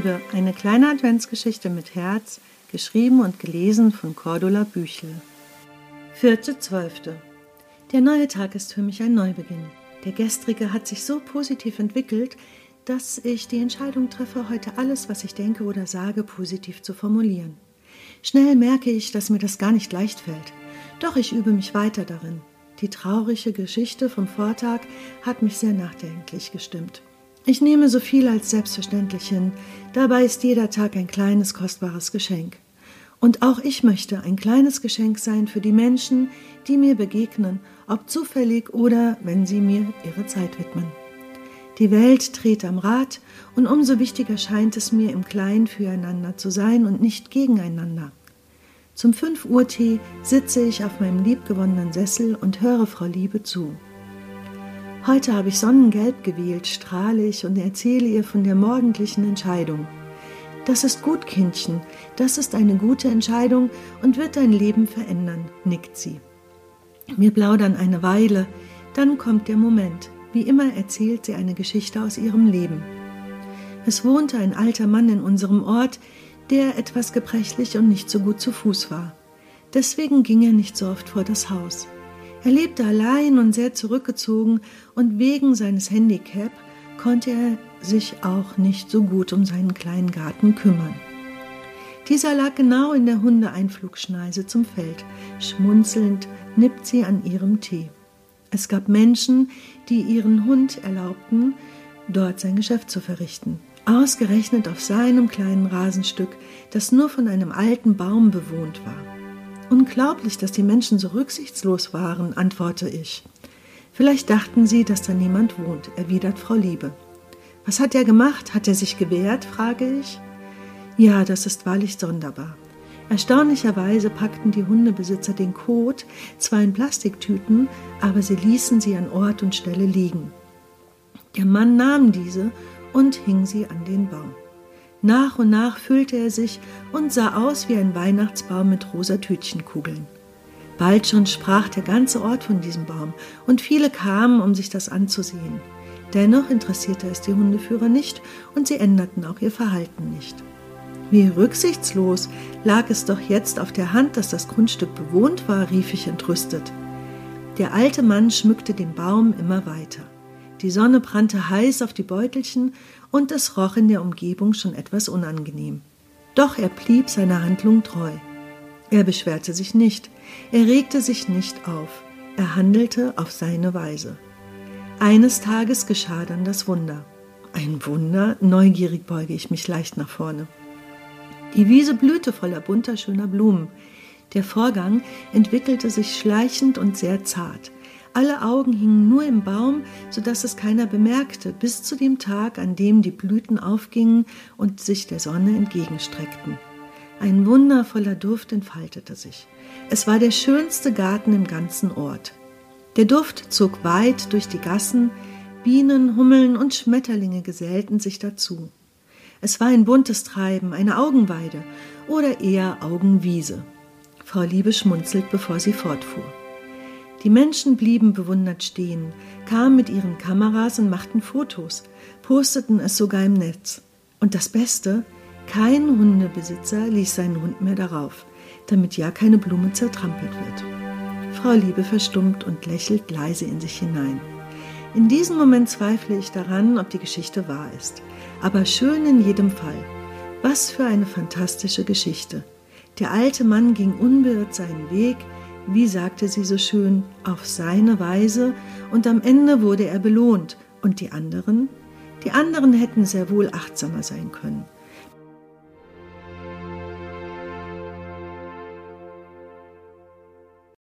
Liebe, eine kleine Adventsgeschichte mit Herz, geschrieben und gelesen von Cordula Büchel. Vierte Zwölfte. Der neue Tag ist für mich ein Neubeginn. Der gestrige hat sich so positiv entwickelt, dass ich die Entscheidung treffe, heute alles, was ich denke oder sage, positiv zu formulieren. Schnell merke ich, dass mir das gar nicht leicht fällt. Doch ich übe mich weiter darin. Die traurige Geschichte vom Vortag hat mich sehr nachdenklich gestimmt. Ich nehme so viel als selbstverständlich hin, dabei ist jeder Tag ein kleines, kostbares Geschenk. Und auch ich möchte ein kleines Geschenk sein für die Menschen, die mir begegnen, ob zufällig oder wenn sie mir ihre Zeit widmen. Die Welt dreht am Rad und umso wichtiger scheint es mir, im Kleinen füreinander zu sein und nicht gegeneinander. Zum 5 Uhr Tee sitze ich auf meinem liebgewonnenen Sessel und höre Frau Liebe zu. Heute habe ich Sonnengelb gewählt, strahle ich und erzähle ihr von der morgendlichen Entscheidung. Das ist gut, Kindchen, das ist eine gute Entscheidung und wird dein Leben verändern, nickt sie. Wir plaudern eine Weile, dann kommt der Moment. Wie immer erzählt sie eine Geschichte aus ihrem Leben. Es wohnte ein alter Mann in unserem Ort, der etwas gebrechlich und nicht so gut zu Fuß war. Deswegen ging er nicht so oft vor das Haus. Er lebte allein und sehr zurückgezogen und wegen seines Handicap konnte er sich auch nicht so gut um seinen kleinen Garten kümmern. Dieser lag genau in der Hundeeinflugschneise zum Feld. Schmunzelnd nippt sie an ihrem Tee. Es gab Menschen, die ihren Hund erlaubten, dort sein Geschäft zu verrichten. Ausgerechnet auf seinem kleinen Rasenstück, das nur von einem alten Baum bewohnt war. Unglaublich, dass die Menschen so rücksichtslos waren, antworte ich. Vielleicht dachten sie, dass da niemand wohnt, erwidert Frau Liebe. Was hat er gemacht? Hat er sich gewehrt? frage ich. Ja, das ist wahrlich sonderbar. Erstaunlicherweise packten die Hundebesitzer den Kot zwar in Plastiktüten, aber sie ließen sie an Ort und Stelle liegen. Der Mann nahm diese und hing sie an den Baum. Nach und nach füllte er sich und sah aus wie ein Weihnachtsbaum mit rosa Tütchenkugeln. Bald schon sprach der ganze Ort von diesem Baum, und viele kamen, um sich das anzusehen. Dennoch interessierte es die Hundeführer nicht, und sie änderten auch ihr Verhalten nicht. Wie rücksichtslos lag es doch jetzt auf der Hand, dass das Grundstück bewohnt war, rief ich entrüstet. Der alte Mann schmückte den Baum immer weiter. Die Sonne brannte heiß auf die Beutelchen und es roch in der Umgebung schon etwas unangenehm. Doch er blieb seiner Handlung treu. Er beschwerte sich nicht, er regte sich nicht auf, er handelte auf seine Weise. Eines Tages geschah dann das Wunder. Ein Wunder, neugierig beuge ich mich leicht nach vorne. Die Wiese blühte voller bunter, schöner Blumen. Der Vorgang entwickelte sich schleichend und sehr zart. Alle Augen hingen nur im Baum, so dass es keiner bemerkte, bis zu dem Tag, an dem die Blüten aufgingen und sich der Sonne entgegenstreckten. Ein wundervoller Duft entfaltete sich. Es war der schönste Garten im ganzen Ort. Der Duft zog weit durch die Gassen, Bienen, Hummeln und Schmetterlinge gesellten sich dazu. Es war ein buntes Treiben, eine Augenweide oder eher Augenwiese. Frau Liebe schmunzelt, bevor sie fortfuhr. Die Menschen blieben bewundert stehen, kamen mit ihren Kameras und machten Fotos, posteten es sogar im Netz. Und das Beste, kein Hundebesitzer ließ seinen Hund mehr darauf, damit ja keine Blume zertrampelt wird. Frau Liebe verstummt und lächelt leise in sich hinein. In diesem Moment zweifle ich daran, ob die Geschichte wahr ist. Aber schön in jedem Fall. Was für eine fantastische Geschichte. Der alte Mann ging unbeirrt seinen Weg, wie sagte sie so schön, auf seine Weise, und am Ende wurde er belohnt. Und die anderen? Die anderen hätten sehr wohl achtsamer sein können.